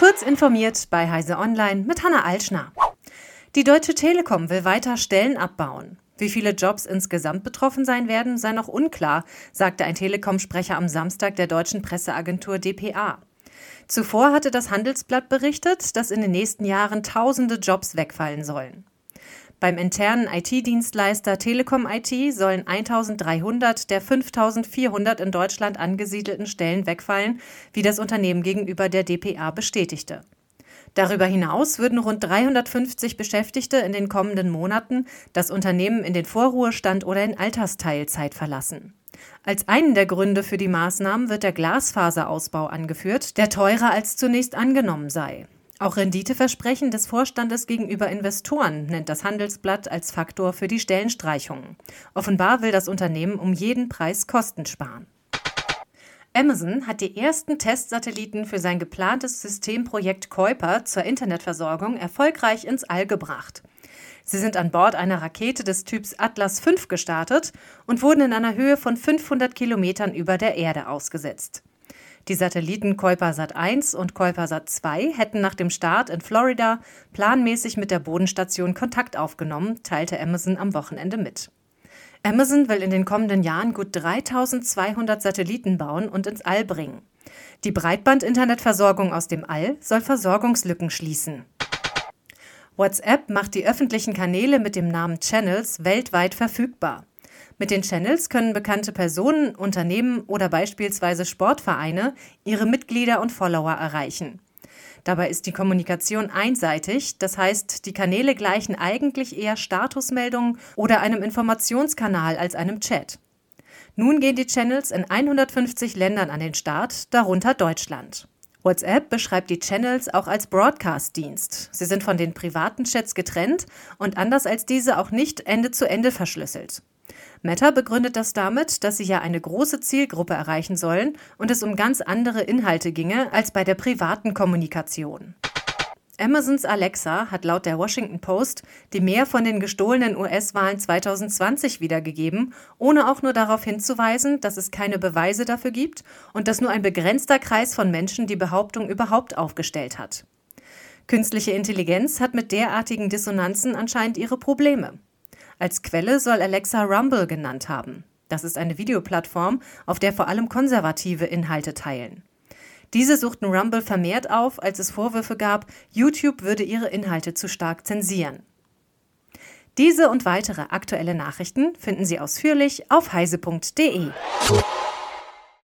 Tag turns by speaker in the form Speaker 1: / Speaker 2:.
Speaker 1: Kurz informiert bei Heise Online mit Hanna Altschner. Die Deutsche Telekom will weiter Stellen abbauen. Wie viele Jobs insgesamt betroffen sein werden, sei noch unklar, sagte ein Telekom-Sprecher am Samstag der deutschen Presseagentur dpa. Zuvor hatte das Handelsblatt berichtet, dass in den nächsten Jahren tausende Jobs wegfallen sollen. Beim internen IT-Dienstleister Telekom IT sollen 1300 der 5400 in Deutschland angesiedelten Stellen wegfallen, wie das Unternehmen gegenüber der dpa bestätigte. Darüber hinaus würden rund 350 Beschäftigte in den kommenden Monaten das Unternehmen in den Vorruhestand oder in Altersteilzeit verlassen. Als einen der Gründe für die Maßnahmen wird der Glasfaserausbau angeführt, der teurer als zunächst angenommen sei. Auch Renditeversprechen des Vorstandes gegenüber Investoren nennt das Handelsblatt als Faktor für die Stellenstreichungen. Offenbar will das Unternehmen um jeden Preis Kosten sparen. Amazon hat die ersten Testsatelliten für sein geplantes Systemprojekt Kuiper zur Internetversorgung erfolgreich ins All gebracht. Sie sind an Bord einer Rakete des Typs Atlas V gestartet und wurden in einer Höhe von 500 Kilometern über der Erde ausgesetzt. Die Satelliten Kuipersat 1 und Kuipersat 2 hätten nach dem Start in Florida planmäßig mit der Bodenstation Kontakt aufgenommen, teilte Amazon am Wochenende mit. Amazon will in den kommenden Jahren gut 3200 Satelliten bauen und ins All bringen. Die Breitband-Internetversorgung aus dem All soll Versorgungslücken schließen. WhatsApp macht die öffentlichen Kanäle mit dem Namen Channels weltweit verfügbar. Mit den Channels können bekannte Personen, Unternehmen oder beispielsweise Sportvereine ihre Mitglieder und Follower erreichen. Dabei ist die Kommunikation einseitig, das heißt, die Kanäle gleichen eigentlich eher Statusmeldungen oder einem Informationskanal als einem Chat. Nun gehen die Channels in 150 Ländern an den Start, darunter Deutschland. WhatsApp beschreibt die Channels auch als Broadcast-Dienst. Sie sind von den privaten Chats getrennt und anders als diese auch nicht Ende zu Ende verschlüsselt. Meta begründet das damit, dass sie ja eine große Zielgruppe erreichen sollen und es um ganz andere Inhalte ginge als bei der privaten Kommunikation. Amazons Alexa hat laut der Washington Post die mehr von den gestohlenen US-Wahlen 2020 wiedergegeben, ohne auch nur darauf hinzuweisen, dass es keine Beweise dafür gibt und dass nur ein begrenzter Kreis von Menschen die Behauptung überhaupt aufgestellt hat. Künstliche Intelligenz hat mit derartigen Dissonanzen anscheinend ihre Probleme. Als Quelle soll Alexa Rumble genannt haben. Das ist eine Videoplattform, auf der vor allem konservative Inhalte teilen. Diese suchten Rumble vermehrt auf, als es Vorwürfe gab, YouTube würde ihre Inhalte zu stark zensieren. Diese und weitere aktuelle Nachrichten finden Sie ausführlich auf heise.de.